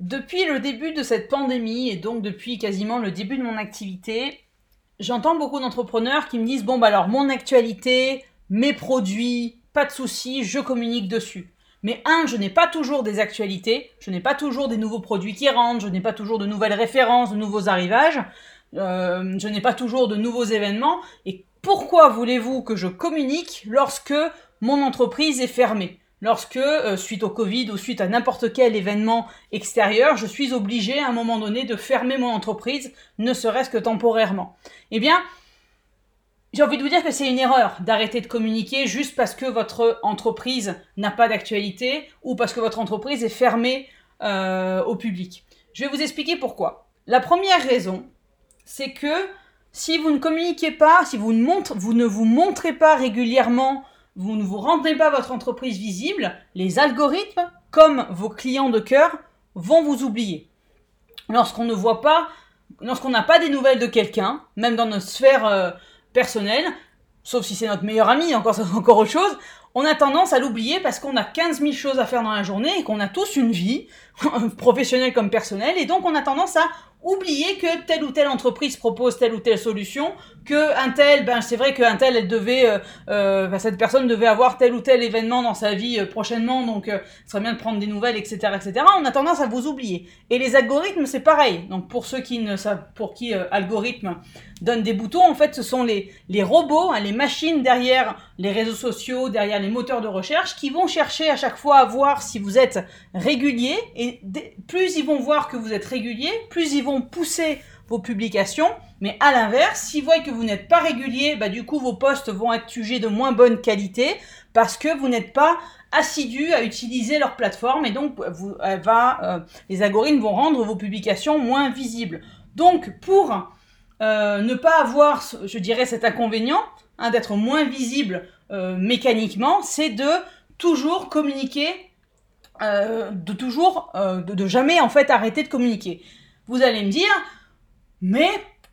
Depuis le début de cette pandémie et donc depuis quasiment le début de mon activité, j'entends beaucoup d'entrepreneurs qui me disent bon bah alors mon actualité, mes produits, pas de souci, je communique dessus. Mais un, je n'ai pas toujours des actualités, je n'ai pas toujours des nouveaux produits qui rentrent, je n'ai pas toujours de nouvelles références, de nouveaux arrivages, euh, je n'ai pas toujours de nouveaux événements. Et pourquoi voulez-vous que je communique lorsque mon entreprise est fermée? Lorsque, euh, suite au Covid ou suite à n'importe quel événement extérieur, je suis obligé à un moment donné de fermer mon entreprise, ne serait-ce que temporairement. Eh bien, j'ai envie de vous dire que c'est une erreur d'arrêter de communiquer juste parce que votre entreprise n'a pas d'actualité ou parce que votre entreprise est fermée euh, au public. Je vais vous expliquer pourquoi. La première raison, c'est que si vous ne communiquez pas, si vous ne, vous ne vous montrez pas régulièrement vous ne vous rendez pas votre entreprise visible, les algorithmes, comme vos clients de cœur, vont vous oublier. Lorsqu'on ne voit pas, lorsqu'on n'a pas des nouvelles de quelqu'un, même dans notre sphère euh, personnelle, sauf si c'est notre meilleur ami, encore, encore autre chose, on a tendance à l'oublier parce qu'on a 15 000 choses à faire dans la journée et qu'on a tous une vie, professionnelle comme personnelle, et donc on a tendance à oublier que telle ou telle entreprise propose telle ou telle solution, que un tel, ben c'est vrai qu'un tel, elle devait, euh, euh ben, cette personne devait avoir tel ou tel événement dans sa vie euh, prochainement, donc ce serait bien de prendre des nouvelles, etc., etc. On a tendance à vous oublier. Et les algorithmes, c'est pareil. Donc pour ceux qui ne savent, pour qui algorithme donne des boutons, en fait, ce sont les les robots, hein, les machines derrière les réseaux sociaux, derrière les moteurs de recherche, qui vont chercher à chaque fois à voir si vous êtes régulier. Et plus ils vont voir que vous êtes régulier, plus ils vont pousser vos publications. Mais à l'inverse, s'ils voient que vous n'êtes pas régulier, bah, du coup, vos posts vont être jugés de moins bonne qualité parce que vous n'êtes pas assidu à utiliser leur plateforme et donc vous, va, euh, les algorithmes vont rendre vos publications moins visibles. Donc, pour euh, ne pas avoir, je dirais, cet inconvénient hein, d'être moins visible euh, mécaniquement, c'est de toujours communiquer, de toujours, de, de jamais en fait arrêter de communiquer. Vous allez me dire, mais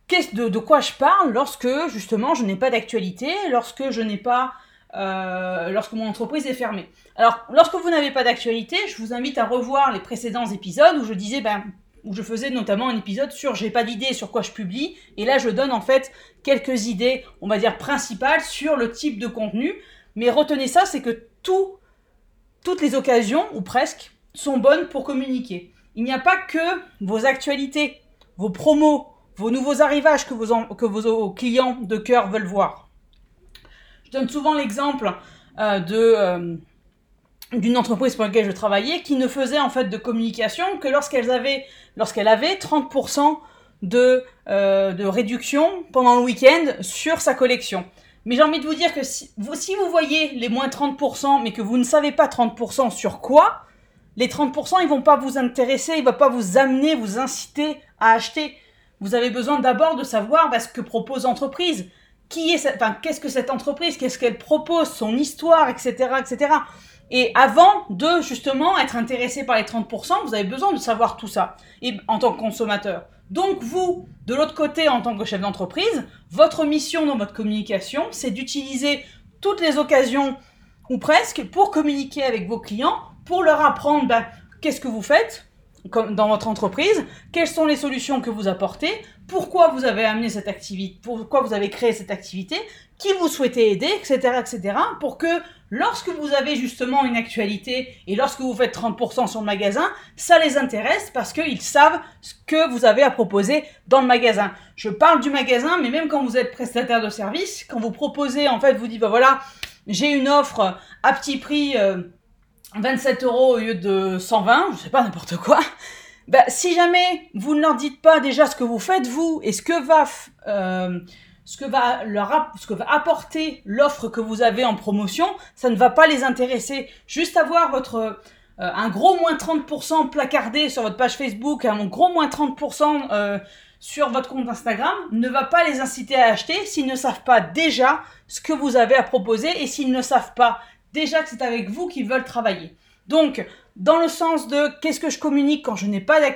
qu'est-ce de, quoi je parle lorsque justement je n'ai pas d'actualité, lorsque je n'ai pas, euh, lorsque mon entreprise est fermée. Alors, lorsque vous n'avez pas d'actualité, je vous invite à revoir les précédents épisodes où je disais, ben, où je faisais notamment un épisode sur j'ai pas d'idée sur quoi je publie, et là je donne en fait quelques idées, on va dire principales sur le type de contenu. Mais retenez ça, c'est que tout, toutes les occasions ou presque sont bonnes pour communiquer. Il n'y a pas que vos actualités, vos promos, vos nouveaux arrivages que vos, que vos clients de cœur veulent voir. Je donne souvent l'exemple euh, de euh, d'une entreprise pour laquelle je travaillais qui ne faisait en fait de communication que lorsqu'elle avait lorsqu'elle avait 30% de, euh, de réduction pendant le week-end sur sa collection. Mais j'ai envie de vous dire que si vous, si vous voyez les moins 30%, mais que vous ne savez pas 30% sur quoi, les 30%, ils vont pas vous intéresser, ils vont pas vous amener, vous inciter à acheter. Vous avez besoin d'abord de savoir bah, ce que propose l'entreprise. Qui est enfin, qu'est-ce que cette entreprise, qu'est-ce qu'elle propose, son histoire, etc., etc. Et avant de justement être intéressé par les 30%, vous avez besoin de savoir tout ça. Et en tant que consommateur. Donc vous, de l'autre côté, en tant que chef d'entreprise, votre mission dans votre communication, c'est d'utiliser toutes les occasions ou presque pour communiquer avec vos clients, pour leur apprendre bah, qu'est-ce que vous faites dans votre entreprise, quelles sont les solutions que vous apportez, pourquoi vous avez amené cette activité, pourquoi vous avez créé cette activité, qui vous souhaitez aider, etc., etc., pour que lorsque vous avez justement une actualité et lorsque vous faites 30% sur le magasin, ça les intéresse parce qu'ils savent ce que vous avez à proposer dans le magasin. Je parle du magasin, mais même quand vous êtes prestataire de service, quand vous proposez, en fait, vous dites, bah voilà, j'ai une offre à petit prix 27 euh, euros au lieu de 120, je sais pas n'importe quoi. Bah, si jamais vous ne leur dites pas déjà ce que vous faites vous et ce que va euh, ce que va leur ce que va apporter l'offre que vous avez en promotion, ça ne va pas les intéresser. Juste avoir votre euh, un gros moins 30% placardé sur votre page Facebook, un gros moins 30% euh, sur votre compte Instagram ne va pas les inciter à acheter s'ils ne savent pas déjà ce que vous avez à proposer et s'ils ne savent pas déjà que c'est avec vous qu'ils veulent travailler. Donc, dans le sens de qu'est-ce que je communique quand je n'ai pas d'actualité,